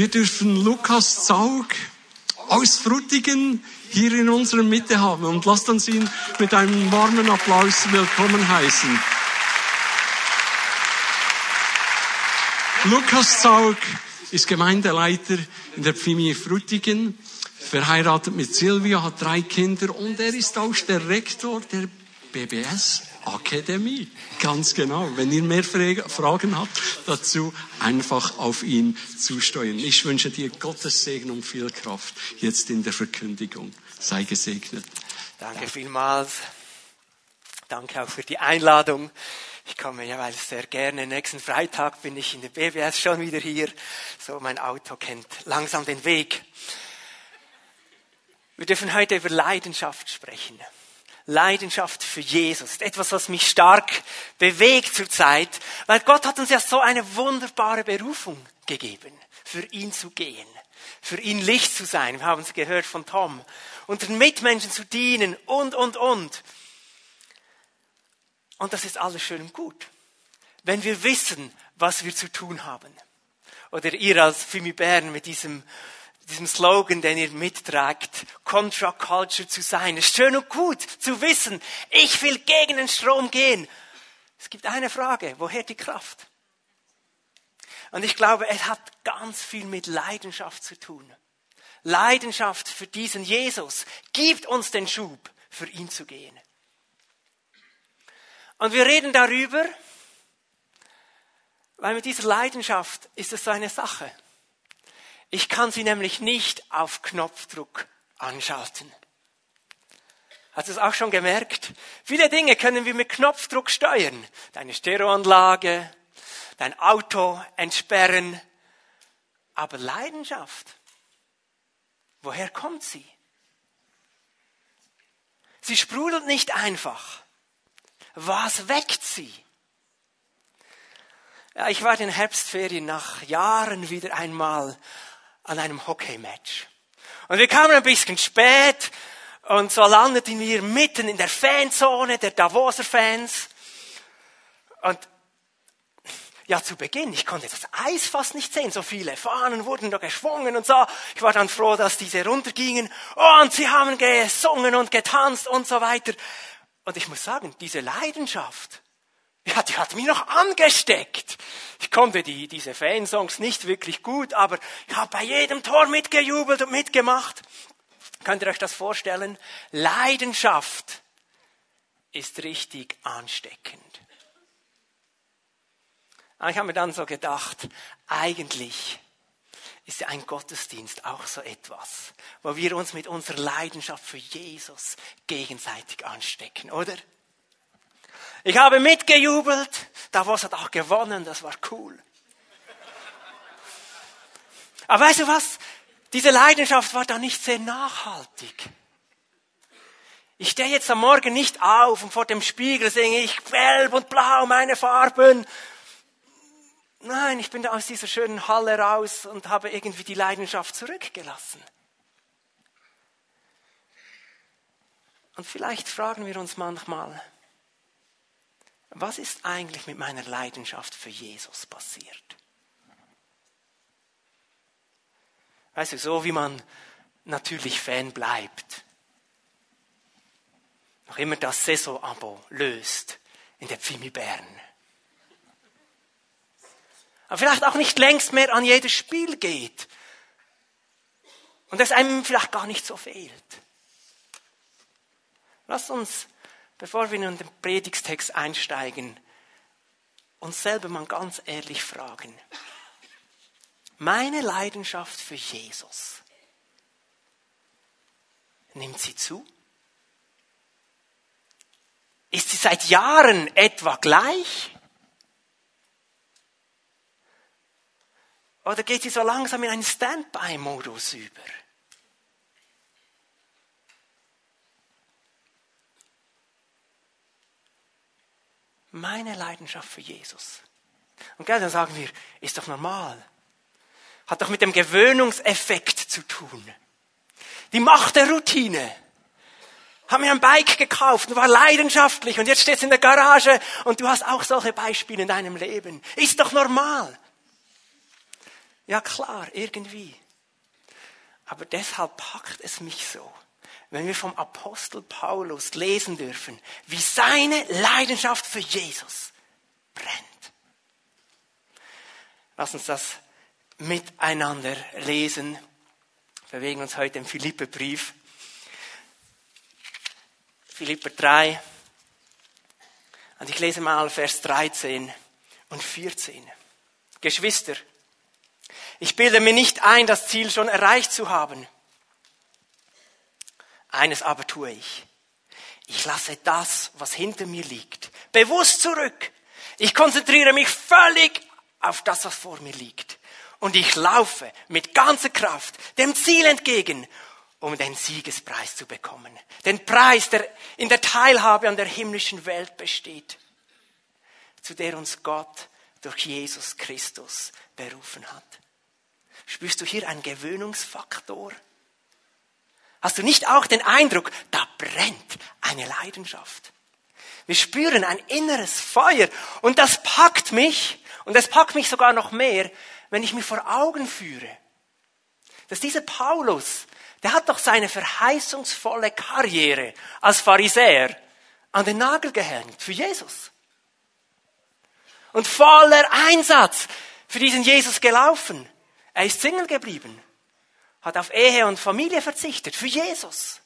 Wir dürfen Lukas Zaug aus Frutigen hier in unserer Mitte haben und lasst uns ihn mit einem warmen Applaus willkommen heißen. Lukas Zaug ist Gemeindeleiter in der Pfimi Frutigen, verheiratet mit Silvia, hat drei Kinder und er ist auch der Rektor der BBS Akademie. Ganz genau. Wenn ihr mehr Fragen habt dazu, einfach auf ihn zusteuern. Ich wünsche dir Gottes Segen und viel Kraft jetzt in der Verkündigung. Sei gesegnet. Danke vielmals. Danke auch für die Einladung. Ich komme jeweils sehr gerne. Nächsten Freitag bin ich in der BBS schon wieder hier. So, mein Auto kennt langsam den Weg. Wir dürfen heute über Leidenschaft sprechen. Leidenschaft für Jesus. Etwas, was mich stark bewegt zurzeit, weil Gott hat uns ja so eine wunderbare Berufung gegeben, für ihn zu gehen, für ihn Licht zu sein. Wir haben es gehört von Tom. Und den Mitmenschen zu dienen und, und, und. Und das ist alles schön und gut. Wenn wir wissen, was wir zu tun haben. Oder ihr als Fimi Bern mit diesem, diesem Slogan, den ihr mittragt, Contra Culture zu sein. Es ist schön und gut zu wissen, ich will gegen den Strom gehen. Es gibt eine Frage, woher die Kraft? Und ich glaube, es hat ganz viel mit Leidenschaft zu tun. Leidenschaft für diesen Jesus gibt uns den Schub, für ihn zu gehen. Und wir reden darüber, weil mit dieser Leidenschaft ist es so eine Sache. Ich kann sie nämlich nicht auf Knopfdruck anschalten. Hast du es auch schon gemerkt? Viele Dinge können wir mit Knopfdruck steuern. Deine Stereoanlage, dein Auto entsperren. Aber Leidenschaft, woher kommt sie? Sie sprudelt nicht einfach. Was weckt sie? Ja, ich war in den Herbstferien nach Jahren wieder einmal an einem Hockey-Match. Und wir kamen ein bisschen spät und so landeten wir mitten in der Fanzone der Davoser Fans. Und ja, zu Beginn, ich konnte das Eis fast nicht sehen. So viele Fahnen wurden da geschwungen und so. Ich war dann froh, dass diese runtergingen. Und sie haben gesungen und getanzt und so weiter. Und ich muss sagen, diese Leidenschaft, ja, die hat mich noch angesteckt. Ich konnte die, diese Fansongs nicht wirklich gut, aber ich habe bei jedem Tor mitgejubelt und mitgemacht. Könnt ihr euch das vorstellen? Leidenschaft ist richtig ansteckend. Ich habe mir dann so gedacht, eigentlich ist ein Gottesdienst auch so etwas, wo wir uns mit unserer Leidenschaft für Jesus gegenseitig anstecken, oder? Ich habe mitgejubelt, Davos hat auch gewonnen, das war cool. Aber weißt du was? Diese Leidenschaft war da nicht sehr nachhaltig. Ich stehe jetzt am Morgen nicht auf und vor dem Spiegel singe ich gelb und blau meine Farben Nein, ich bin aus dieser schönen Halle raus und habe irgendwie die Leidenschaft zurückgelassen. Und vielleicht fragen wir uns manchmal, was ist eigentlich mit meiner Leidenschaft für Jesus passiert? Weißt du, so wie man natürlich Fan bleibt, noch immer das Saisonabo löst in der Pfimi Bern aber vielleicht auch nicht längst mehr an jedes Spiel geht. Und es einem vielleicht gar nicht so fehlt. Lass uns, bevor wir in den Predigstext einsteigen, uns selber mal ganz ehrlich fragen. Meine Leidenschaft für Jesus, nimmt sie zu? Ist sie seit Jahren etwa gleich? Oder geht sie so langsam in einen Standby-Modus über? Meine Leidenschaft für Jesus. Und gell, dann sagen wir, ist doch normal. Hat doch mit dem Gewöhnungseffekt zu tun. Die Macht der Routine. Haben mir ein Bike gekauft und war leidenschaftlich und jetzt steht es in der Garage und du hast auch solche Beispiele in deinem Leben. Ist doch normal. Ja klar, irgendwie. Aber deshalb packt es mich so, wenn wir vom Apostel Paulus lesen dürfen, wie seine Leidenschaft für Jesus brennt. Lass uns das miteinander lesen. Wir bewegen uns heute im Philipperbrief. Philipper 3. Und ich lese mal Vers 13 und 14. Geschwister, ich bilde mir nicht ein, das Ziel schon erreicht zu haben. Eines aber tue ich. Ich lasse das, was hinter mir liegt, bewusst zurück. Ich konzentriere mich völlig auf das, was vor mir liegt. Und ich laufe mit ganzer Kraft dem Ziel entgegen, um den Siegespreis zu bekommen. Den Preis, der in der Teilhabe an der himmlischen Welt besteht, zu der uns Gott durch Jesus Christus berufen hat. Spürst du hier einen Gewöhnungsfaktor? Hast du nicht auch den Eindruck, da brennt eine Leidenschaft? Wir spüren ein inneres Feuer und das packt mich und es packt mich sogar noch mehr, wenn ich mir vor Augen führe, dass dieser Paulus, der hat doch seine verheißungsvolle Karriere als Pharisäer an den Nagel gehängt für Jesus. Und voller Einsatz für diesen Jesus gelaufen. Er ist Single geblieben, hat auf Ehe und Familie verzichtet für Jesus.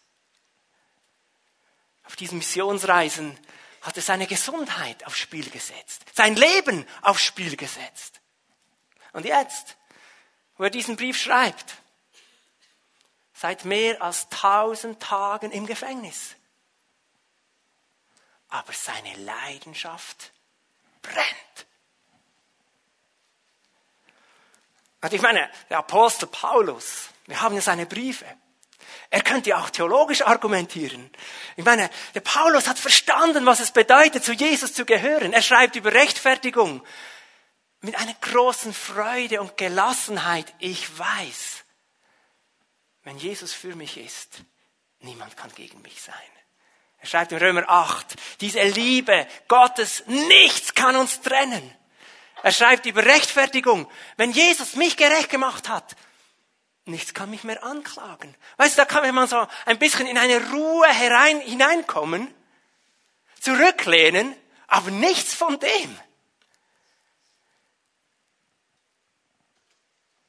Auf diesen Missionsreisen hat er seine Gesundheit aufs Spiel gesetzt, sein Leben aufs Spiel gesetzt. Und jetzt, wo er diesen Brief schreibt, seit mehr als tausend Tagen im Gefängnis. Aber seine Leidenschaft brennt. Und ich meine, der Apostel Paulus, wir haben ja seine Briefe. Er könnte auch theologisch argumentieren. Ich meine, der Paulus hat verstanden, was es bedeutet, zu Jesus zu gehören. Er schreibt über Rechtfertigung mit einer großen Freude und Gelassenheit. Ich weiß, wenn Jesus für mich ist, niemand kann gegen mich sein. Er schreibt in Römer 8, diese Liebe Gottes, nichts kann uns trennen. Er schreibt über Rechtfertigung. Wenn Jesus mich gerecht gemacht hat, nichts kann mich mehr anklagen. Weißt du, da kann man so ein bisschen in eine Ruhe herein, hineinkommen, zurücklehnen, aber nichts von dem.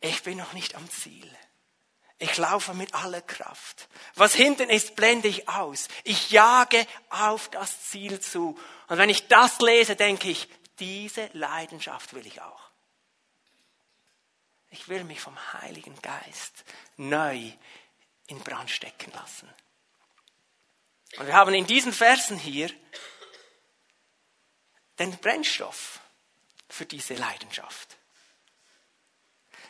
Ich bin noch nicht am Ziel. Ich laufe mit aller Kraft. Was hinten ist, blende ich aus. Ich jage auf das Ziel zu. Und wenn ich das lese, denke ich, diese Leidenschaft will ich auch. Ich will mich vom Heiligen Geist neu in Brand stecken lassen. Und wir haben in diesen Versen hier den Brennstoff für diese Leidenschaft.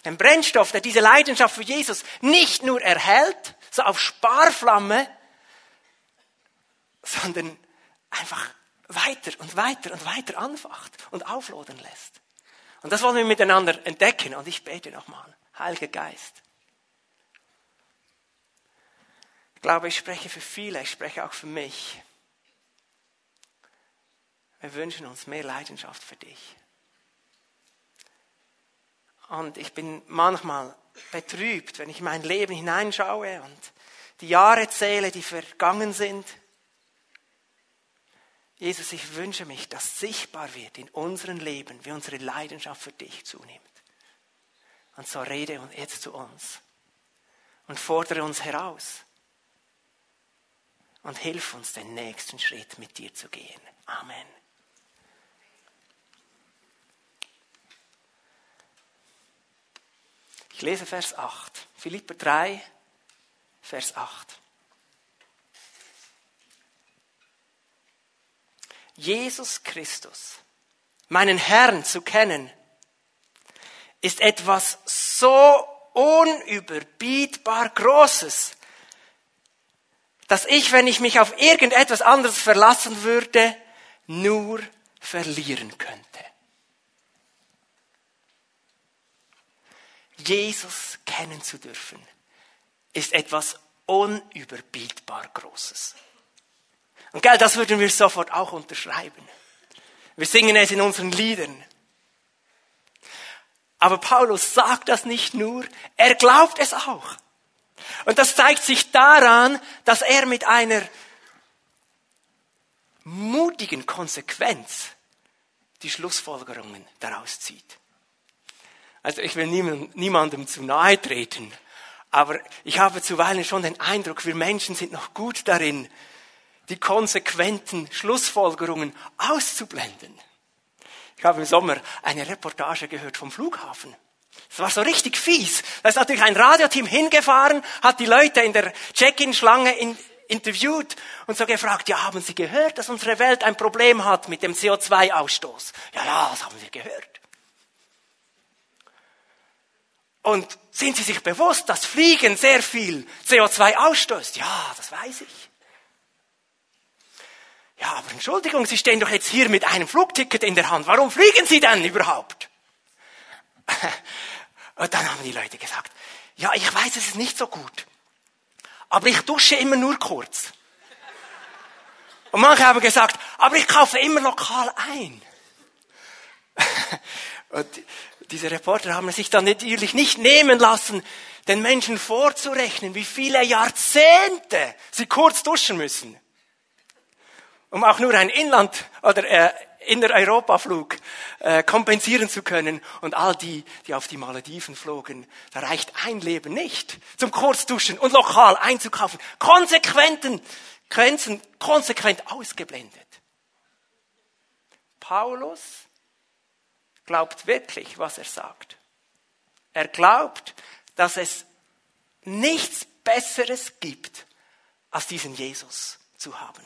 Den Brennstoff, der diese Leidenschaft für Jesus nicht nur erhält, so auf Sparflamme, sondern einfach weiter und weiter und weiter anfacht und auflodern lässt. Und das wollen wir miteinander entdecken. Und ich bete nochmal. Heiliger Geist. Ich glaube, ich spreche für viele, ich spreche auch für mich. Wir wünschen uns mehr Leidenschaft für dich. Und ich bin manchmal betrübt, wenn ich mein Leben hineinschaue und die Jahre zähle, die vergangen sind. Jesus, ich wünsche mich, dass sichtbar wird in unserem Leben, wie unsere Leidenschaft für dich zunimmt. Und so rede jetzt zu uns und fordere uns heraus und hilf uns, den nächsten Schritt mit dir zu gehen. Amen. Ich lese Vers 8. Philipper 3, Vers 8. Jesus Christus, meinen Herrn zu kennen, ist etwas so unüberbietbar Großes, dass ich, wenn ich mich auf irgendetwas anderes verlassen würde, nur verlieren könnte. Jesus kennen zu dürfen, ist etwas unüberbietbar Großes. Und gell, das würden wir sofort auch unterschreiben. Wir singen es in unseren Liedern. Aber Paulus sagt das nicht nur, er glaubt es auch. Und das zeigt sich daran, dass er mit einer mutigen Konsequenz die Schlussfolgerungen daraus zieht. Also ich will niemandem zu nahe treten, aber ich habe zuweilen schon den Eindruck, wir Menschen sind noch gut darin, die konsequenten Schlussfolgerungen auszublenden. Ich habe im Sommer eine Reportage gehört vom Flughafen. Es war so richtig fies. Da ist natürlich ein Radioteam hingefahren, hat die Leute in der Check-in-Schlange in, interviewt und so gefragt, ja, haben Sie gehört, dass unsere Welt ein Problem hat mit dem CO2-Ausstoß? Ja, ja, das haben wir gehört. Und sind Sie sich bewusst, dass Fliegen sehr viel CO2 ausstößt? Ja, das weiß ich. Ja, aber Entschuldigung, Sie stehen doch jetzt hier mit einem Flugticket in der Hand. Warum fliegen Sie denn überhaupt? Und dann haben die Leute gesagt, ja, ich weiß, es ist nicht so gut. Aber ich dusche immer nur kurz. Und manche haben gesagt, aber ich kaufe immer lokal ein. Und diese Reporter haben sich dann natürlich nicht nehmen lassen, den Menschen vorzurechnen, wie viele Jahrzehnte sie kurz duschen müssen um auch nur einen Inland- oder äh, Inner-Europa-Flug äh, kompensieren zu können. Und all die, die auf die Malediven flogen, da reicht ein Leben nicht zum Kurzduschen und lokal einzukaufen. Konsequenten Grenzen konsequent ausgeblendet. Paulus glaubt wirklich, was er sagt. Er glaubt, dass es nichts Besseres gibt, als diesen Jesus zu haben.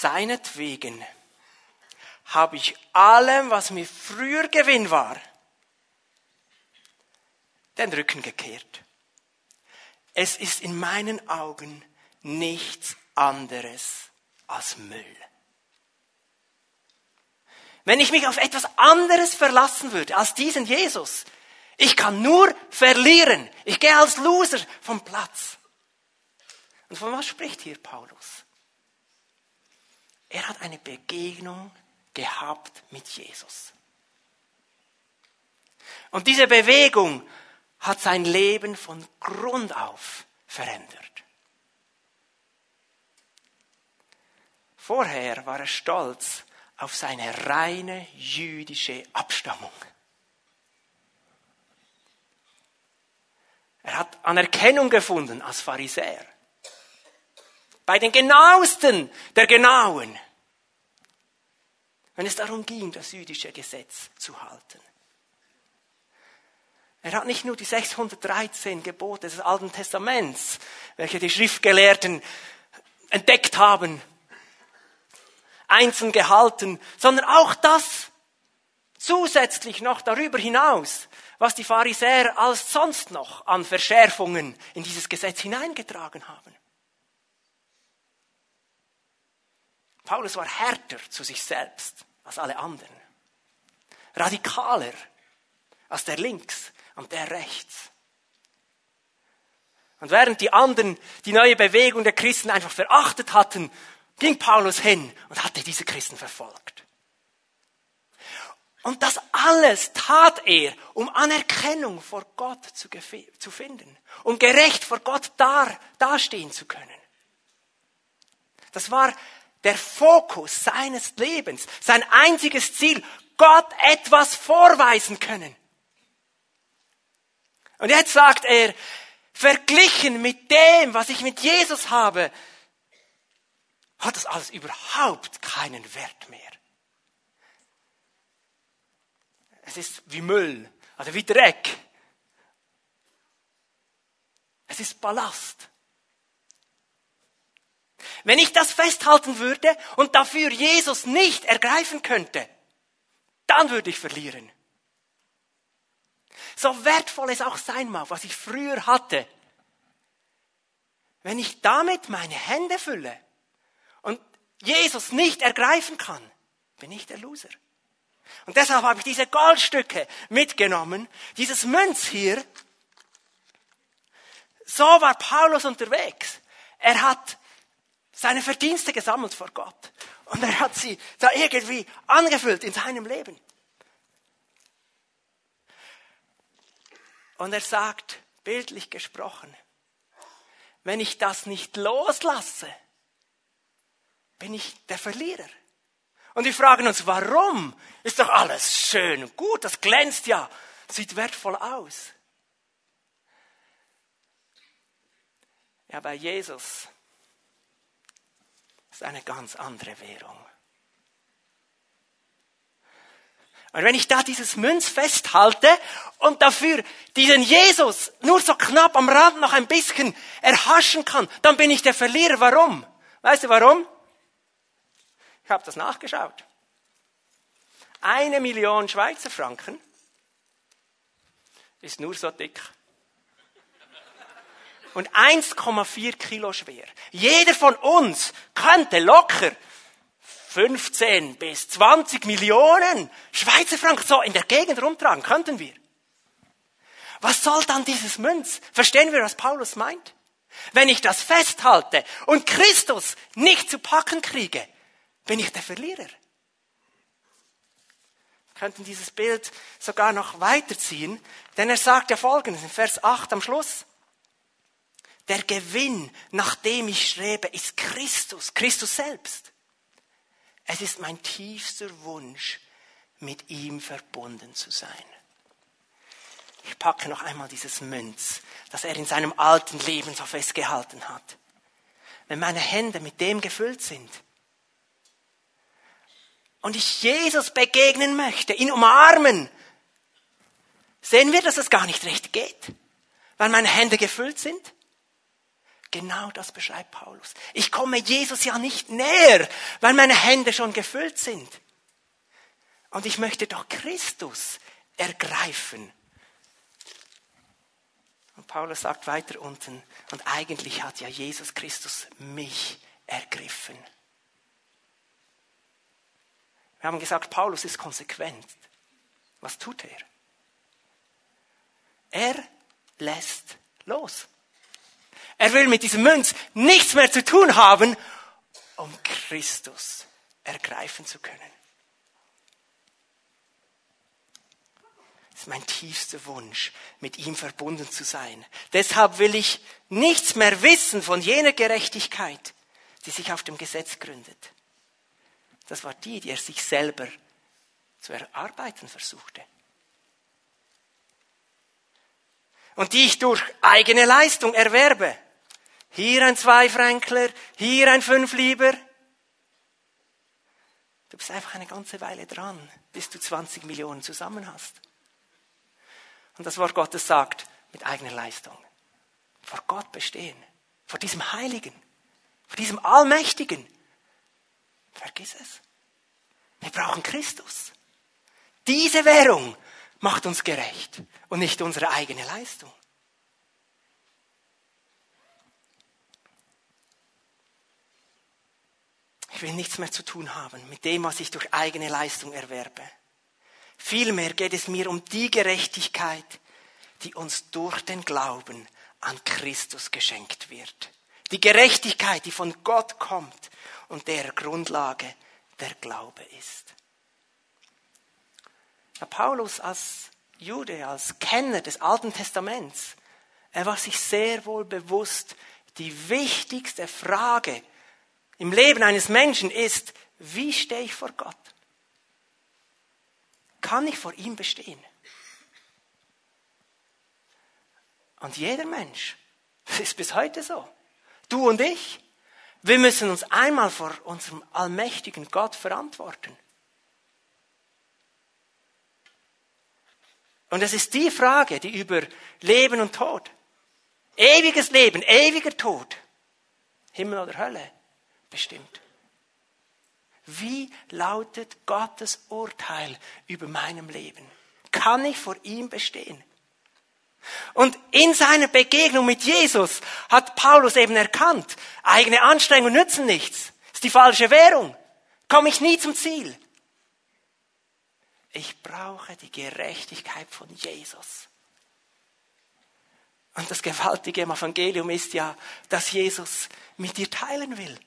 Seinetwegen habe ich allem, was mir früher Gewinn war, den Rücken gekehrt. Es ist in meinen Augen nichts anderes als Müll. Wenn ich mich auf etwas anderes verlassen würde als diesen Jesus, ich kann nur verlieren. Ich gehe als Loser vom Platz. Und von was spricht hier Paulus? Er hat eine Begegnung gehabt mit Jesus. Und diese Bewegung hat sein Leben von Grund auf verändert. Vorher war er stolz auf seine reine jüdische Abstammung. Er hat Anerkennung gefunden als Pharisäer bei den genauesten der Genauen, wenn es darum ging, das jüdische Gesetz zu halten. Er hat nicht nur die 613 Gebote des Alten Testaments, welche die Schriftgelehrten entdeckt haben, einzeln gehalten, sondern auch das zusätzlich noch darüber hinaus, was die Pharisäer als sonst noch an Verschärfungen in dieses Gesetz hineingetragen haben. Paulus war härter zu sich selbst als alle anderen. Radikaler als der links und der rechts. Und während die anderen die neue Bewegung der Christen einfach verachtet hatten, ging Paulus hin und hatte diese Christen verfolgt. Und das alles tat er, um Anerkennung vor Gott zu, zu finden, um gerecht vor Gott dar, dastehen zu können. Das war der Fokus seines Lebens, sein einziges Ziel, Gott etwas vorweisen können. Und jetzt sagt er, verglichen mit dem, was ich mit Jesus habe, hat das alles überhaupt keinen Wert mehr. Es ist wie Müll, also wie Dreck. Es ist Ballast. Wenn ich das festhalten würde und dafür Jesus nicht ergreifen könnte, dann würde ich verlieren. So wertvoll es auch sein mag, was ich früher hatte, wenn ich damit meine Hände fülle und Jesus nicht ergreifen kann, bin ich der Loser. Und deshalb habe ich diese Goldstücke mitgenommen, dieses Münz hier. So war Paulus unterwegs. Er hat seine Verdienste gesammelt vor Gott. Und er hat sie da irgendwie angefüllt in seinem Leben. Und er sagt, bildlich gesprochen, wenn ich das nicht loslasse, bin ich der Verlierer. Und wir fragen uns, warum? Ist doch alles schön und gut, das glänzt ja, sieht wertvoll aus. Ja, bei Jesus ist eine ganz andere Währung. Und wenn ich da dieses Münz festhalte und dafür diesen Jesus nur so knapp am Rand noch ein bisschen erhaschen kann, dann bin ich der Verlierer. Warum? Weißt du warum? Ich habe das nachgeschaut. Eine Million Schweizer Franken ist nur so dick. Und 1,4 Kilo schwer. Jeder von uns könnte locker 15 bis 20 Millionen Schweizer Franken so in der Gegend rumtragen, könnten wir. Was soll dann dieses Münz? Verstehen wir, was Paulus meint? Wenn ich das festhalte und Christus nicht zu packen kriege, bin ich der Verlierer. Wir könnten dieses Bild sogar noch weiterziehen, denn er sagt ja folgendes in Vers 8 am Schluss. Der Gewinn, nach dem ich strebe, ist Christus, Christus selbst. Es ist mein tiefster Wunsch, mit ihm verbunden zu sein. Ich packe noch einmal dieses Münz, das er in seinem alten Leben so festgehalten hat. Wenn meine Hände mit dem gefüllt sind und ich Jesus begegnen möchte, ihn umarmen, sehen wir, dass es gar nicht recht geht, weil meine Hände gefüllt sind. Genau das beschreibt Paulus. Ich komme Jesus ja nicht näher, weil meine Hände schon gefüllt sind. Und ich möchte doch Christus ergreifen. Und Paulus sagt weiter unten, und eigentlich hat ja Jesus Christus mich ergriffen. Wir haben gesagt, Paulus ist konsequent. Was tut er? Er lässt los. Er will mit diesem Münz nichts mehr zu tun haben, um Christus ergreifen zu können. Das ist mein tiefster Wunsch, mit ihm verbunden zu sein. Deshalb will ich nichts mehr wissen von jener Gerechtigkeit, die sich auf dem Gesetz gründet. Das war die, die er sich selber zu erarbeiten versuchte. Und die ich durch eigene Leistung erwerbe. Hier ein Zweifränkler, hier ein Fünflieber. Du bist einfach eine ganze Weile dran, bis du 20 Millionen zusammen hast. Und das Wort Gottes sagt, mit eigener Leistung. Vor Gott bestehen. Vor diesem Heiligen. Vor diesem Allmächtigen. Vergiss es. Wir brauchen Christus. Diese Währung macht uns gerecht und nicht unsere eigene Leistung. Ich will nichts mehr zu tun haben mit dem, was ich durch eigene Leistung erwerbe. Vielmehr geht es mir um die Gerechtigkeit, die uns durch den Glauben an Christus geschenkt wird. Die Gerechtigkeit, die von Gott kommt und der Grundlage der Glaube ist. Der Paulus als Jude, als Kenner des Alten Testaments, er war sich sehr wohl bewusst, die wichtigste Frage, im Leben eines Menschen ist, wie stehe ich vor Gott? Kann ich vor ihm bestehen? Und jeder Mensch, das ist bis heute so, du und ich, wir müssen uns einmal vor unserem allmächtigen Gott verantworten. Und es ist die Frage, die über Leben und Tod, ewiges Leben, ewiger Tod, Himmel oder Hölle, bestimmt. Wie lautet Gottes Urteil über meinem Leben? Kann ich vor ihm bestehen? Und in seiner Begegnung mit Jesus hat Paulus eben erkannt, eigene Anstrengungen nützen nichts. Ist die falsche Währung. Komme ich nie zum Ziel. Ich brauche die Gerechtigkeit von Jesus. Und das Gewaltige im Evangelium ist ja, dass Jesus mit dir teilen will.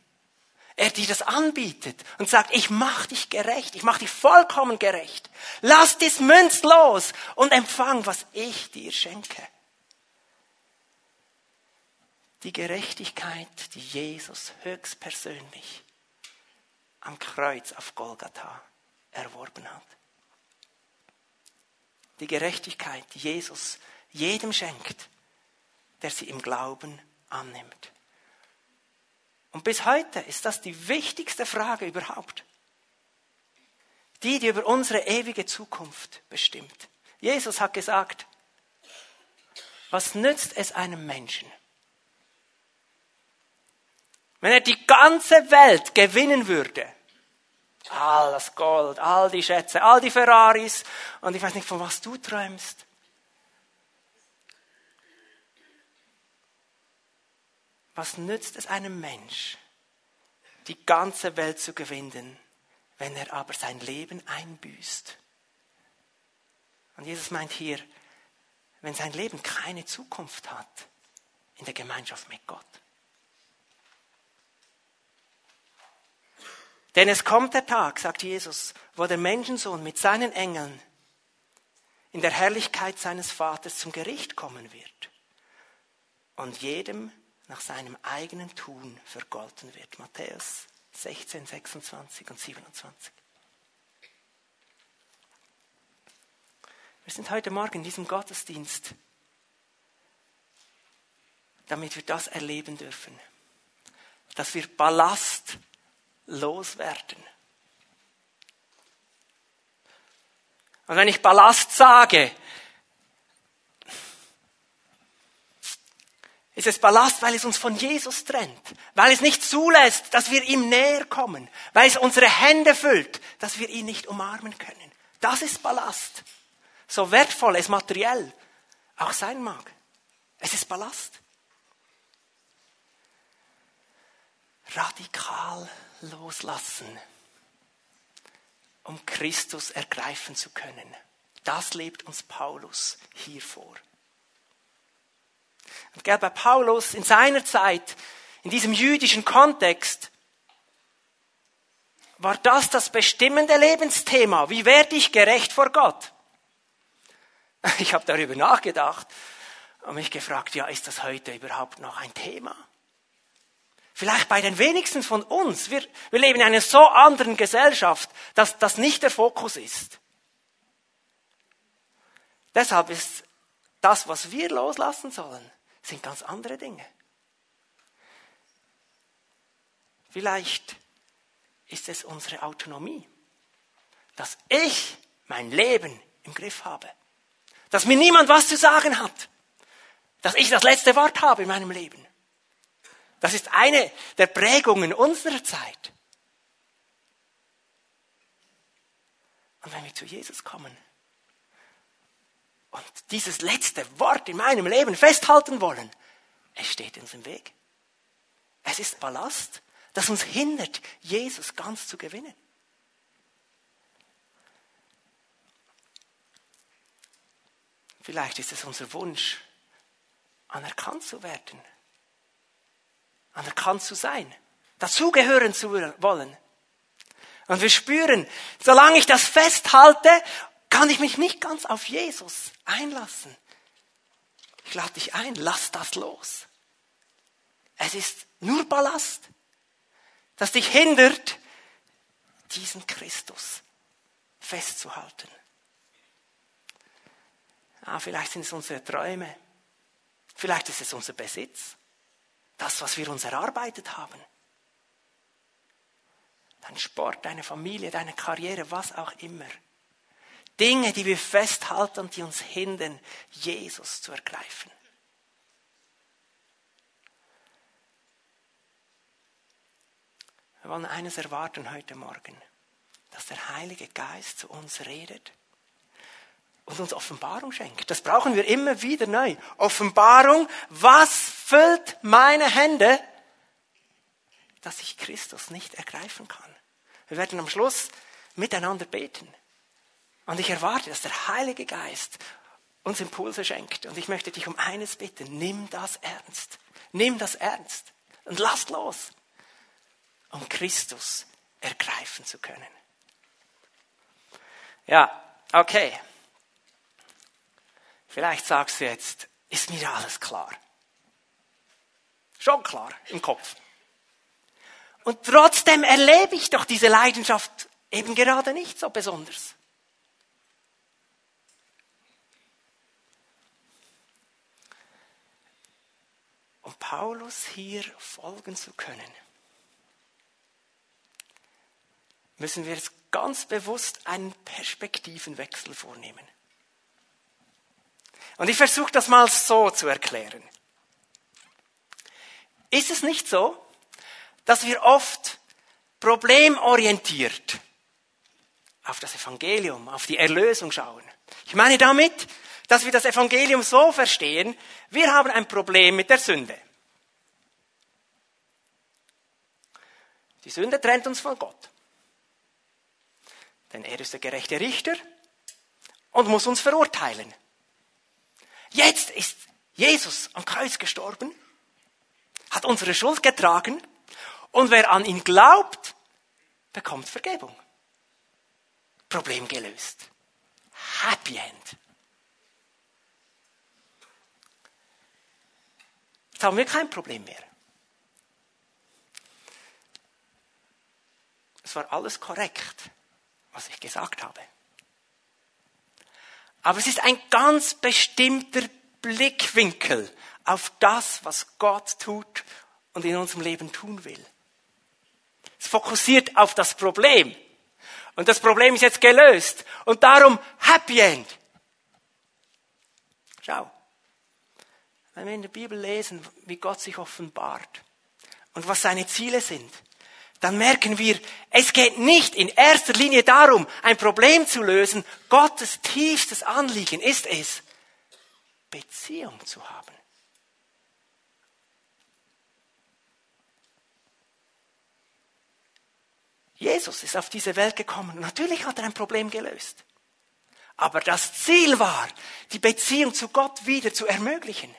Er dir das anbietet und sagt, ich mach dich gerecht, ich mach dich vollkommen gerecht. Lass dies Münz los und empfang, was ich dir schenke. Die Gerechtigkeit, die Jesus höchstpersönlich am Kreuz auf Golgatha erworben hat. Die Gerechtigkeit, die Jesus jedem schenkt, der sie im Glauben annimmt. Und bis heute ist das die wichtigste Frage überhaupt. Die, die über unsere ewige Zukunft bestimmt. Jesus hat gesagt, was nützt es einem Menschen, wenn er die ganze Welt gewinnen würde? All das Gold, all die Schätze, all die Ferraris und ich weiß nicht, von was du träumst. Was nützt es einem Mensch, die ganze Welt zu gewinnen, wenn er aber sein Leben einbüßt? Und Jesus meint hier, wenn sein Leben keine Zukunft hat in der Gemeinschaft mit Gott. Denn es kommt der Tag, sagt Jesus, wo der Menschensohn mit seinen Engeln in der Herrlichkeit seines Vaters zum Gericht kommen wird und jedem nach seinem eigenen Tun vergolten wird. Matthäus 16, 26 und 27. Wir sind heute Morgen in diesem Gottesdienst, damit wir das erleben dürfen, dass wir Ballast loswerden. Und wenn ich Ballast sage, ist es Ballast, weil es uns von Jesus trennt, weil es nicht zulässt, dass wir ihm näher kommen, weil es unsere Hände füllt, dass wir ihn nicht umarmen können. Das ist Ballast. So wertvoll es materiell auch sein mag. Es ist Ballast. Radikal loslassen, um Christus ergreifen zu können. Das lebt uns Paulus hier vor. Und gell, bei Paulus in seiner Zeit, in diesem jüdischen Kontext, war das das bestimmende Lebensthema. Wie werde ich gerecht vor Gott? Ich habe darüber nachgedacht und mich gefragt, ja, ist das heute überhaupt noch ein Thema? Vielleicht bei den wenigsten von uns. Wir, wir leben in einer so anderen Gesellschaft, dass das nicht der Fokus ist. Deshalb ist das, was wir loslassen sollen, sind ganz andere Dinge. Vielleicht ist es unsere Autonomie, dass ich mein Leben im Griff habe, dass mir niemand was zu sagen hat, dass ich das letzte Wort habe in meinem Leben. Das ist eine der Prägungen unserer Zeit. Und wenn wir zu Jesus kommen, und dieses letzte Wort in meinem Leben festhalten wollen, es steht uns im Weg. Es ist Ballast, das uns hindert, Jesus ganz zu gewinnen. Vielleicht ist es unser Wunsch, anerkannt zu werden, anerkannt zu sein, dazugehören zu wollen. Und wir spüren, solange ich das festhalte kann ich mich nicht ganz auf Jesus einlassen. Ich lade dich ein, lass das los. Es ist nur Ballast, das dich hindert, diesen Christus festzuhalten. Ah, vielleicht sind es unsere Träume, vielleicht ist es unser Besitz, das, was wir uns erarbeitet haben. Dein Sport, deine Familie, deine Karriere, was auch immer. Dinge, die wir festhalten und die uns hindern, Jesus zu ergreifen. Wir wollen eines erwarten heute Morgen, dass der Heilige Geist zu uns redet und uns Offenbarung schenkt. Das brauchen wir immer wieder neu. Offenbarung, was füllt meine Hände, dass ich Christus nicht ergreifen kann. Wir werden am Schluss miteinander beten. Und ich erwarte, dass der Heilige Geist uns Impulse schenkt. Und ich möchte dich um eines bitten. Nimm das ernst. Nimm das ernst. Und lass los. um Christus ergreifen zu können. Ja, okay. Vielleicht sagst du jetzt, ist mir alles klar. Schon klar im Kopf. Und trotzdem erlebe ich doch diese Leidenschaft eben gerade nicht so besonders. Um Paulus hier folgen zu können, müssen wir jetzt ganz bewusst einen Perspektivenwechsel vornehmen. Und ich versuche das mal so zu erklären. Ist es nicht so, dass wir oft problemorientiert auf das Evangelium, auf die Erlösung schauen? Ich meine damit, dass wir das Evangelium so verstehen, wir haben ein Problem mit der Sünde. Die Sünde trennt uns von Gott. Denn er ist der gerechte Richter und muss uns verurteilen. Jetzt ist Jesus am Kreuz gestorben, hat unsere Schuld getragen und wer an ihn glaubt, bekommt Vergebung. Problem gelöst. Happy End. Haben wir kein Problem mehr. Es war alles korrekt, was ich gesagt habe. Aber es ist ein ganz bestimmter Blickwinkel auf das, was Gott tut und in unserem Leben tun will. Es fokussiert auf das Problem. Und das Problem ist jetzt gelöst. Und darum Happy End. Schau. Wenn wir in der Bibel lesen, wie Gott sich offenbart und was seine Ziele sind, dann merken wir, es geht nicht in erster Linie darum, ein Problem zu lösen. Gottes tiefstes Anliegen ist es, Beziehung zu haben. Jesus ist auf diese Welt gekommen. Natürlich hat er ein Problem gelöst. Aber das Ziel war, die Beziehung zu Gott wieder zu ermöglichen.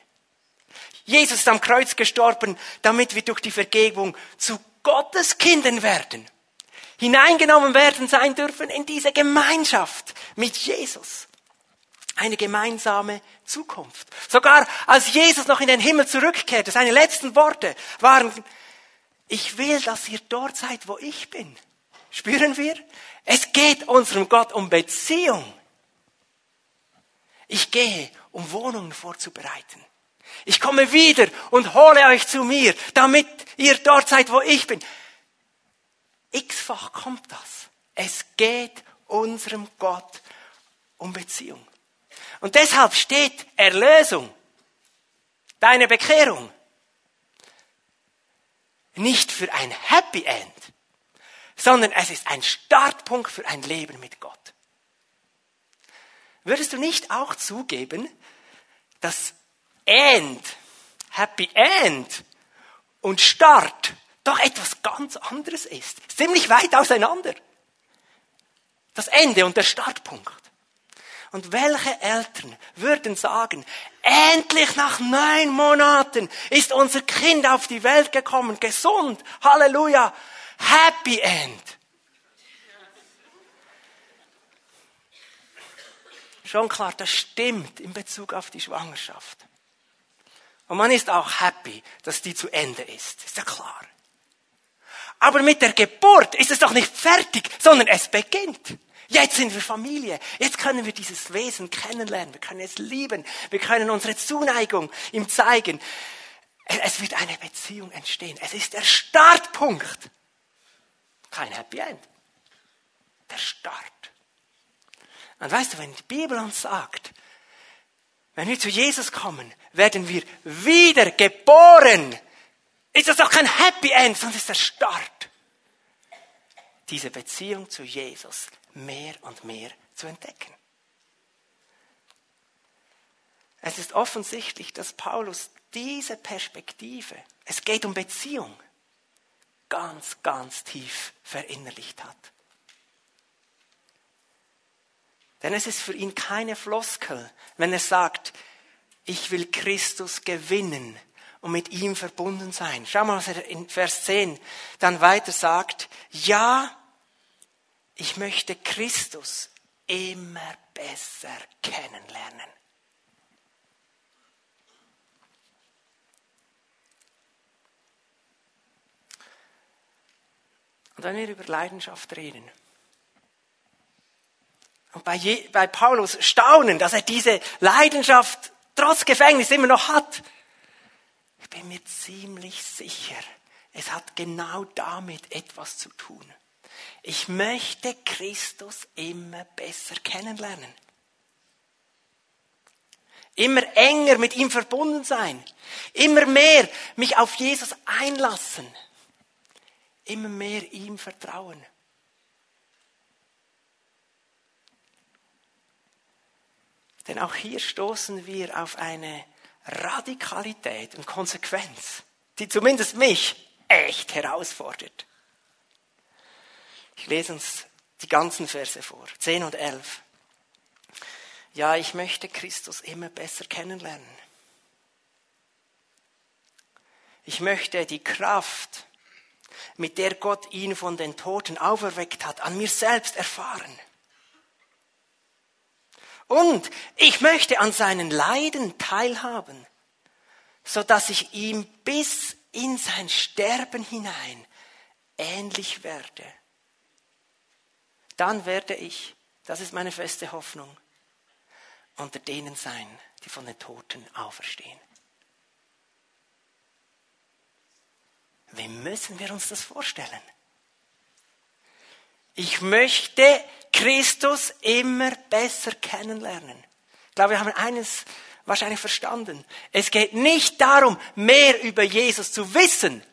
Jesus ist am Kreuz gestorben, damit wir durch die Vergebung zu Gottes Kindern werden, hineingenommen werden sein dürfen in diese Gemeinschaft mit Jesus. Eine gemeinsame Zukunft. Sogar als Jesus noch in den Himmel zurückkehrte, seine letzten Worte waren, ich will, dass ihr dort seid, wo ich bin. Spüren wir? Es geht unserem Gott um Beziehung. Ich gehe, um Wohnungen vorzubereiten. Ich komme wieder und hole euch zu mir, damit ihr dort seid, wo ich bin. X-fach kommt das. Es geht unserem Gott um Beziehung. Und deshalb steht Erlösung, deine Bekehrung, nicht für ein Happy End, sondern es ist ein Startpunkt für ein Leben mit Gott. Würdest du nicht auch zugeben, dass End, Happy End und Start doch etwas ganz anderes ist. Ziemlich weit auseinander. Das Ende und der Startpunkt. Und welche Eltern würden sagen, endlich nach neun Monaten ist unser Kind auf die Welt gekommen, gesund, Halleluja, Happy End. Schon klar, das stimmt in Bezug auf die Schwangerschaft. Und man ist auch happy, dass die zu Ende ist. Ist ja klar. Aber mit der Geburt ist es doch nicht fertig, sondern es beginnt. Jetzt sind wir Familie. Jetzt können wir dieses Wesen kennenlernen. Wir können es lieben. Wir können unsere Zuneigung ihm zeigen. Es wird eine Beziehung entstehen. Es ist der Startpunkt. Kein Happy End. Der Start. Und weißt du, wenn die Bibel uns sagt, wenn wir zu Jesus kommen, werden wir wieder geboren. Ist das doch kein Happy End, sondern ist der Start. Diese Beziehung zu Jesus mehr und mehr zu entdecken. Es ist offensichtlich, dass Paulus diese Perspektive, es geht um Beziehung, ganz, ganz tief verinnerlicht hat. Denn es ist für ihn keine Floskel, wenn er sagt, ich will Christus gewinnen und mit ihm verbunden sein. Schau mal, was er in Vers 10 dann weiter sagt. Ja, ich möchte Christus immer besser kennenlernen. Und wenn wir über Leidenschaft reden, bei, Je bei Paulus staunen, dass er diese Leidenschaft trotz Gefängnis immer noch hat, ich bin mir ziemlich sicher, es hat genau damit etwas zu tun. Ich möchte Christus immer besser kennenlernen. Immer enger mit ihm verbunden sein. Immer mehr mich auf Jesus einlassen immer mehr ihm vertrauen. Denn auch hier stoßen wir auf eine Radikalität und Konsequenz, die zumindest mich echt herausfordert. Ich lese uns die ganzen Verse vor, 10 und 11. Ja, ich möchte Christus immer besser kennenlernen. Ich möchte die Kraft mit der Gott ihn von den Toten auferweckt hat, an mir selbst erfahren. Und ich möchte an seinen Leiden teilhaben, so dass ich ihm bis in sein Sterben hinein ähnlich werde. Dann werde ich, das ist meine feste Hoffnung, unter denen sein, die von den Toten auferstehen. Wie müssen wir uns das vorstellen? Ich möchte Christus immer besser kennenlernen. Ich glaube, wir haben eines wahrscheinlich verstanden. Es geht nicht darum, mehr über Jesus zu wissen.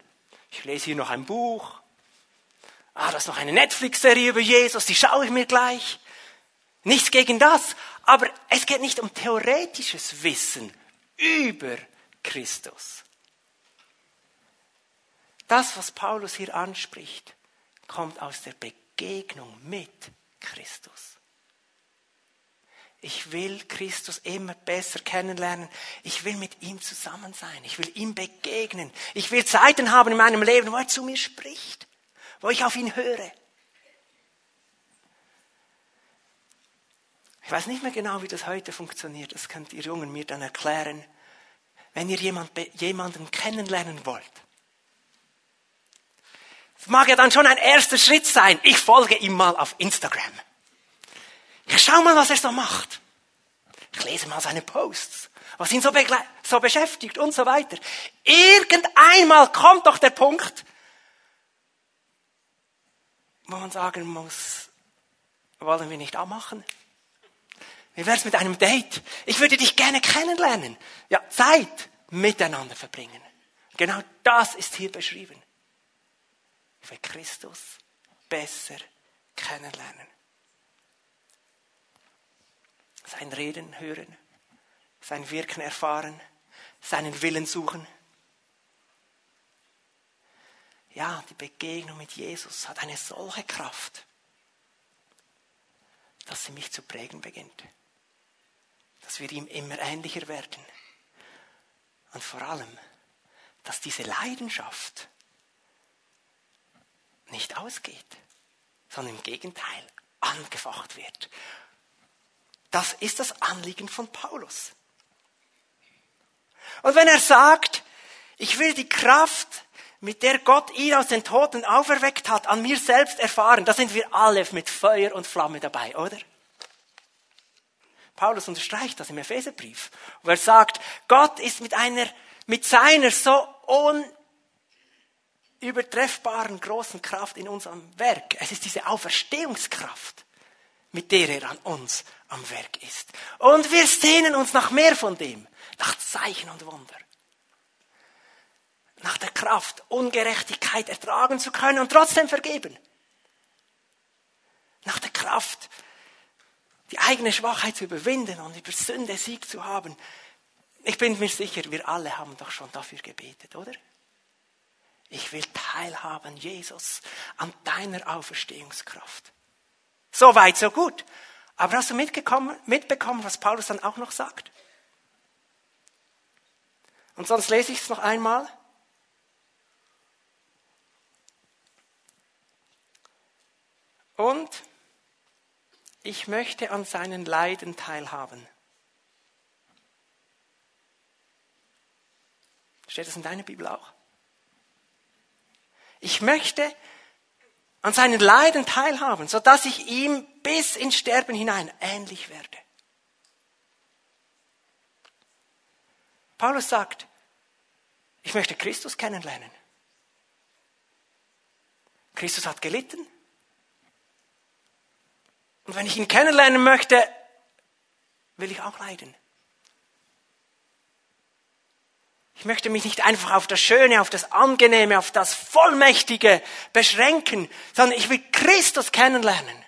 Ich lese hier noch ein Buch. Ah, da ist noch eine Netflix-Serie über Jesus, die schaue ich mir gleich. Nichts gegen das. Aber es geht nicht um theoretisches Wissen über Christus. Das, was Paulus hier anspricht, kommt aus der Begegnung mit Christus. Ich will Christus immer besser kennenlernen. Ich will mit ihm zusammen sein. Ich will ihm begegnen. Ich will Zeiten haben in meinem Leben, wo er zu mir spricht, wo ich auf ihn höre. Ich weiß nicht mehr genau, wie das heute funktioniert. Das könnt ihr Jungen mir dann erklären. Wenn ihr jemanden kennenlernen wollt, mag ja dann schon ein erster Schritt sein. Ich folge ihm mal auf Instagram. Ich schau mal, was er so macht. Ich lese mal seine Posts, was ihn so, so beschäftigt und so weiter. Irgendeinmal kommt doch der Punkt, wo man sagen muss, wollen wir nicht abmachen? Wie wär's mit einem Date? Ich würde dich gerne kennenlernen. Ja, Zeit miteinander verbringen. Genau das ist hier beschrieben. Ich Christus besser kennenlernen. Sein Reden hören, sein Wirken erfahren, seinen Willen suchen. Ja, die Begegnung mit Jesus hat eine solche Kraft, dass sie mich zu prägen beginnt. Dass wir ihm immer ähnlicher werden. Und vor allem, dass diese Leidenschaft nicht ausgeht, sondern im Gegenteil angefacht wird. Das ist das Anliegen von Paulus. Und wenn er sagt, ich will die Kraft, mit der Gott ihn aus den Toten auferweckt hat, an mir selbst erfahren, da sind wir alle mit Feuer und Flamme dabei, oder? Paulus unterstreicht das im Epheserbrief, wo er sagt, Gott ist mit einer, mit seiner so un übertreffbaren großen Kraft in unserem Werk. Es ist diese Auferstehungskraft, mit der er an uns am Werk ist. Und wir sehnen uns nach mehr von dem, nach Zeichen und Wunder. Nach der Kraft, Ungerechtigkeit ertragen zu können und trotzdem vergeben. Nach der Kraft, die eigene Schwachheit zu überwinden und über Sünde Sieg zu haben. Ich bin mir sicher, wir alle haben doch schon dafür gebetet, oder? Ich will teilhaben, Jesus, an deiner Auferstehungskraft. So weit, so gut. Aber hast du mitbekommen, was Paulus dann auch noch sagt? Und sonst lese ich es noch einmal. Und ich möchte an seinen Leiden teilhaben. Steht das in deiner Bibel auch? Ich möchte an seinen Leiden teilhaben, so dass ich ihm bis ins Sterben hinein ähnlich werde. Paulus sagt, ich möchte Christus kennenlernen. Christus hat gelitten. Und wenn ich ihn kennenlernen möchte, will ich auch leiden. Ich möchte mich nicht einfach auf das Schöne, auf das Angenehme, auf das Vollmächtige beschränken, sondern ich will Christus kennenlernen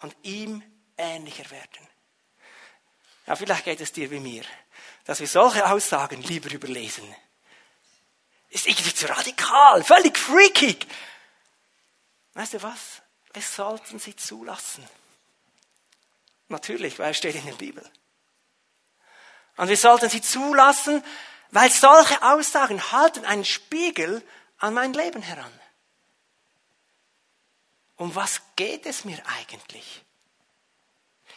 und ihm ähnlicher werden. Ja, vielleicht geht es dir wie mir, dass wir solche Aussagen lieber überlesen. Ist irgendwie zu radikal, völlig freakig. Weißt du was? Wir sollten sie zulassen. Natürlich, weil es steht in der Bibel. Und wir sollten sie zulassen, weil solche Aussagen halten einen Spiegel an mein Leben heran. Um was geht es mir eigentlich?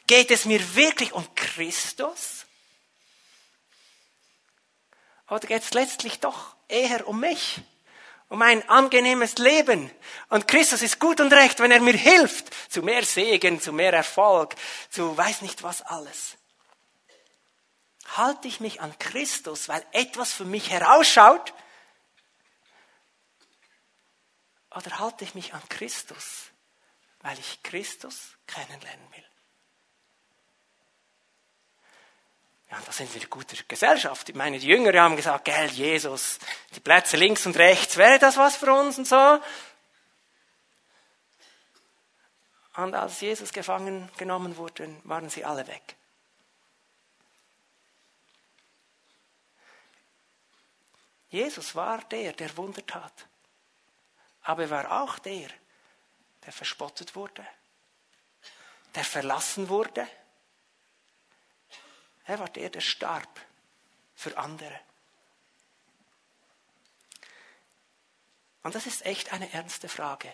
Geht es mir wirklich um Christus? Oder geht es letztlich doch eher um mich? Um ein angenehmes Leben. Und Christus ist gut und recht, wenn er mir hilft. Zu mehr Segen, zu mehr Erfolg, zu weiß nicht was alles. Halte ich mich an Christus, weil etwas für mich herausschaut? Oder halte ich mich an Christus, weil ich Christus kennenlernen will? Ja, da sind wir in guter Gesellschaft. Ich meine, die Jünger haben gesagt, gell, Jesus, die Plätze links und rechts, wäre das was für uns und so? Und als Jesus gefangen genommen wurde, waren sie alle weg. Jesus war der, der Wunder tat. Aber er war auch der, der verspottet wurde, der verlassen wurde. Er war der, der starb für andere. Und das ist echt eine ernste Frage.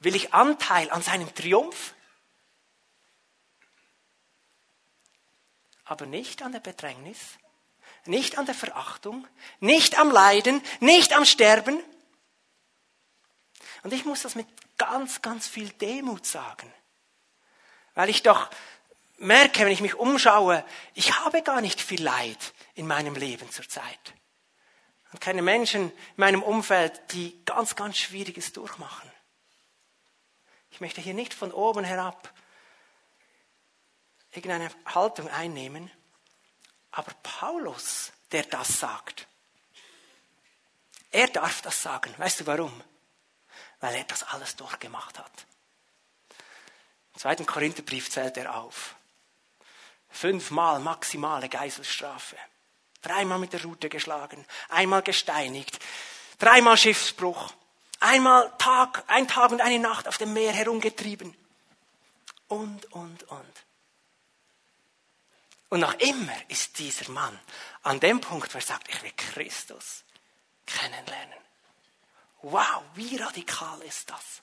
Will ich Anteil an seinem Triumph, aber nicht an der Bedrängnis? Nicht an der Verachtung, nicht am Leiden, nicht am Sterben. Und ich muss das mit ganz, ganz viel Demut sagen. Weil ich doch merke, wenn ich mich umschaue, ich habe gar nicht viel Leid in meinem Leben zurzeit. Und keine Menschen in meinem Umfeld, die ganz, ganz Schwieriges durchmachen. Ich möchte hier nicht von oben herab irgendeine Haltung einnehmen. Aber Paulus, der das sagt, er darf das sagen. Weißt du warum? Weil er das alles durchgemacht hat. Im zweiten Korintherbrief zählt er auf. Fünfmal maximale Geiselstrafe. Dreimal mit der Rute geschlagen. Einmal gesteinigt. Dreimal Schiffsbruch. Einmal Tag, ein Tag und eine Nacht auf dem Meer herumgetrieben. Und, und, und. Und noch immer ist dieser Mann an dem Punkt, wo er sagt, ich will Christus kennenlernen. Wow, wie radikal ist das?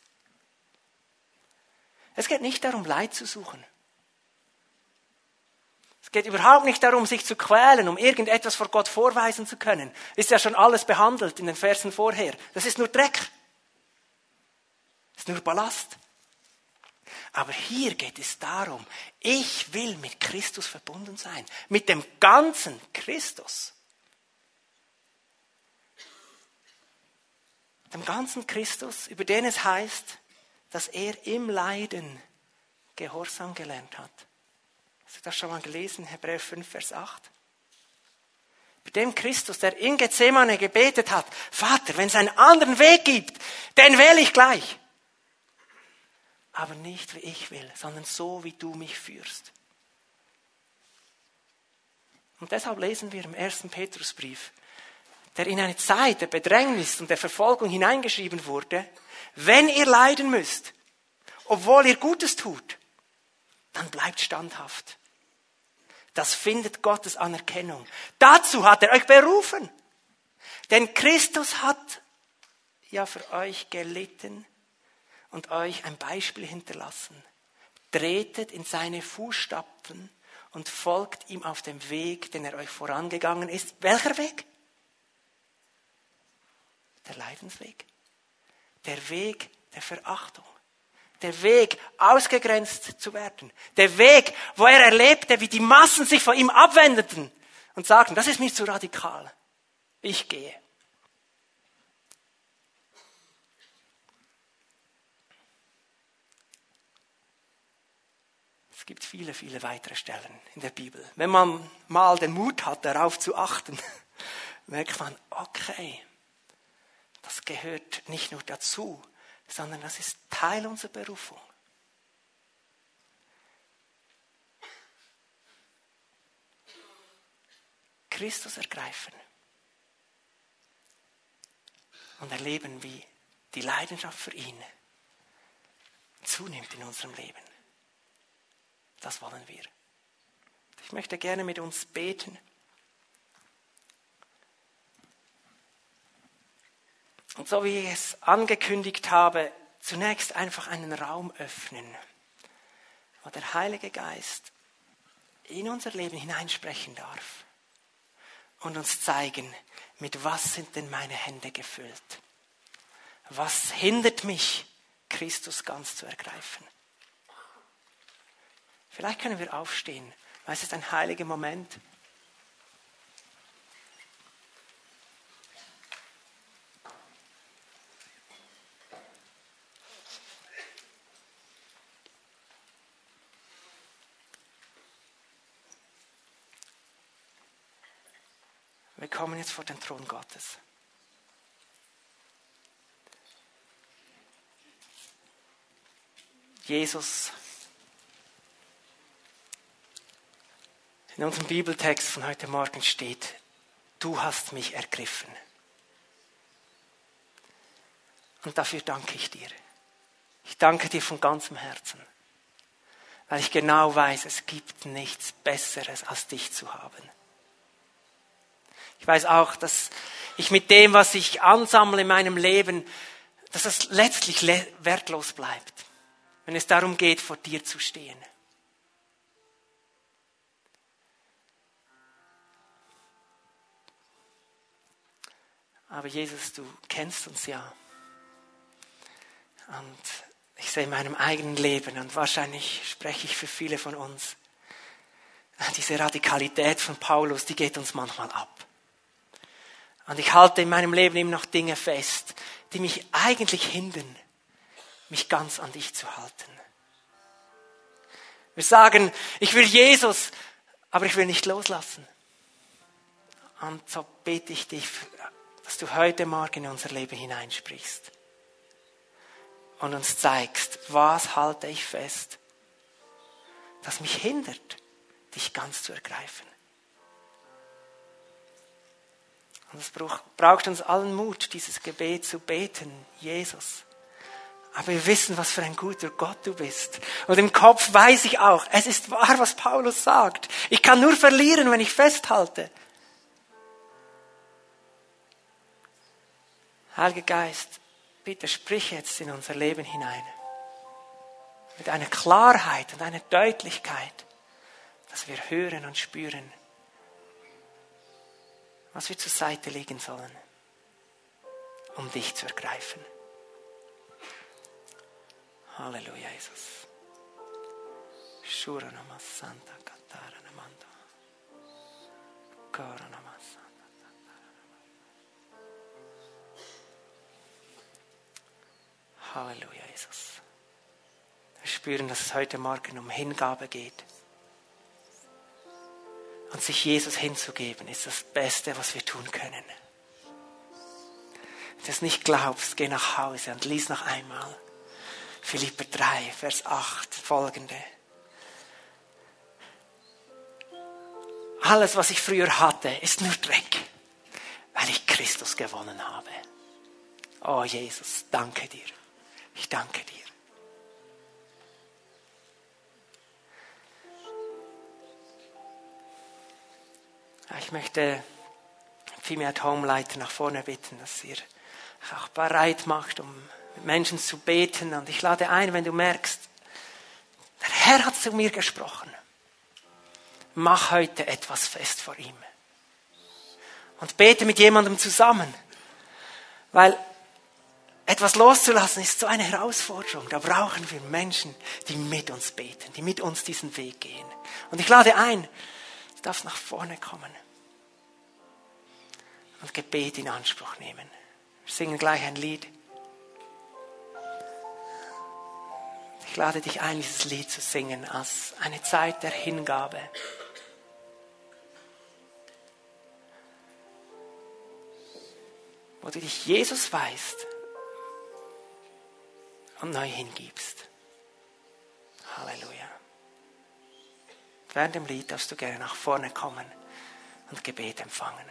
Es geht nicht darum, Leid zu suchen. Es geht überhaupt nicht darum, sich zu quälen, um irgendetwas vor Gott vorweisen zu können. Ist ja schon alles behandelt in den Versen vorher. Das ist nur Dreck. Das ist nur Ballast. Aber hier geht es darum, ich will mit Christus verbunden sein, mit dem ganzen Christus. Dem ganzen Christus, über den es heißt, dass er im Leiden Gehorsam gelernt hat. Hast du das schon mal gelesen, Hebräer 5, Vers 8? Bei dem Christus, der in Gethsemane gebetet hat, Vater, wenn es einen anderen Weg gibt, den wähle ich gleich aber nicht wie ich will, sondern so wie du mich führst. Und deshalb lesen wir im ersten Petrusbrief, der in eine Zeit der Bedrängnis und der Verfolgung hineingeschrieben wurde, wenn ihr leiden müsst, obwohl ihr Gutes tut, dann bleibt standhaft. Das findet Gottes Anerkennung. Dazu hat er euch berufen. Denn Christus hat ja für euch gelitten und euch ein Beispiel hinterlassen. Tretet in seine Fußstapfen und folgt ihm auf dem Weg, den er euch vorangegangen ist. Welcher Weg? Der Leidensweg. Der Weg der Verachtung. Der Weg, ausgegrenzt zu werden. Der Weg, wo er erlebte, wie die Massen sich von ihm abwendeten und sagten, das ist mir zu radikal. Ich gehe. Es gibt viele, viele weitere Stellen in der Bibel. Wenn man mal den Mut hat, darauf zu achten, merkt man, okay, das gehört nicht nur dazu, sondern das ist Teil unserer Berufung. Christus ergreifen und erleben, wie die Leidenschaft für ihn zunimmt in unserem Leben. Das wollen wir. Ich möchte gerne mit uns beten. Und so wie ich es angekündigt habe, zunächst einfach einen Raum öffnen, wo der Heilige Geist in unser Leben hineinsprechen darf und uns zeigen, mit was sind denn meine Hände gefüllt? Was hindert mich, Christus ganz zu ergreifen? Vielleicht können wir aufstehen, weil es ist ein heiliger Moment. Wir kommen jetzt vor den Thron Gottes. Jesus, in unserem Bibeltext von heute Morgen steht, du hast mich ergriffen. Und dafür danke ich dir. Ich danke dir von ganzem Herzen, weil ich genau weiß, es gibt nichts Besseres, als dich zu haben. Ich weiß auch, dass ich mit dem, was ich ansammle in meinem Leben, dass es letztlich wertlos bleibt, wenn es darum geht, vor dir zu stehen. Aber Jesus, du kennst uns ja. Und ich sehe in meinem eigenen Leben, und wahrscheinlich spreche ich für viele von uns, diese Radikalität von Paulus, die geht uns manchmal ab. Und ich halte in meinem Leben immer noch Dinge fest, die mich eigentlich hindern, mich ganz an dich zu halten. Wir sagen, ich will Jesus, aber ich will nicht loslassen. Und so bete ich dich, dass du heute Morgen in unser Leben hineinsprichst und uns zeigst, was halte ich fest, das mich hindert, dich ganz zu ergreifen. Und es braucht uns allen Mut, dieses Gebet zu beten, Jesus. Aber wir wissen, was für ein guter Gott du bist. Und im Kopf weiß ich auch, es ist wahr, was Paulus sagt. Ich kann nur verlieren, wenn ich festhalte. Heiliger Geist, bitte sprich jetzt in unser Leben hinein. Mit einer Klarheit und einer Deutlichkeit, dass wir hören und spüren, was wir zur Seite legen sollen, um dich zu ergreifen. Halleluja, Jesus. Shura Santa Katara Namanda. Kora Halleluja, Jesus. Wir spüren, dass es heute Morgen um Hingabe geht. Und sich Jesus hinzugeben, ist das Beste, was wir tun können. Wenn du es nicht glaubst, geh nach Hause und lies noch einmal. Philippe 3, Vers 8, folgende. Alles, was ich früher hatte, ist nur Dreck, weil ich Christus gewonnen habe. Oh Jesus, danke dir. Ich danke dir. Ich möchte Fimi at Home Leiter nach vorne bitten, dass ihr auch bereit macht, um mit Menschen zu beten. Und ich lade ein, wenn du merkst, der Herr hat zu mir gesprochen. Mach heute etwas fest vor ihm. Und bete mit jemandem zusammen. Weil etwas loszulassen ist so eine Herausforderung. Da brauchen wir Menschen, die mit uns beten, die mit uns diesen Weg gehen. Und ich lade ein, du darfst nach vorne kommen und Gebet in Anspruch nehmen. Wir singen gleich ein Lied. Ich lade dich ein, dieses Lied zu singen als eine Zeit der Hingabe. Wo du dich Jesus weißt und neu hingibst. Halleluja. Während dem Lied darfst du gerne nach vorne kommen und Gebet empfangen.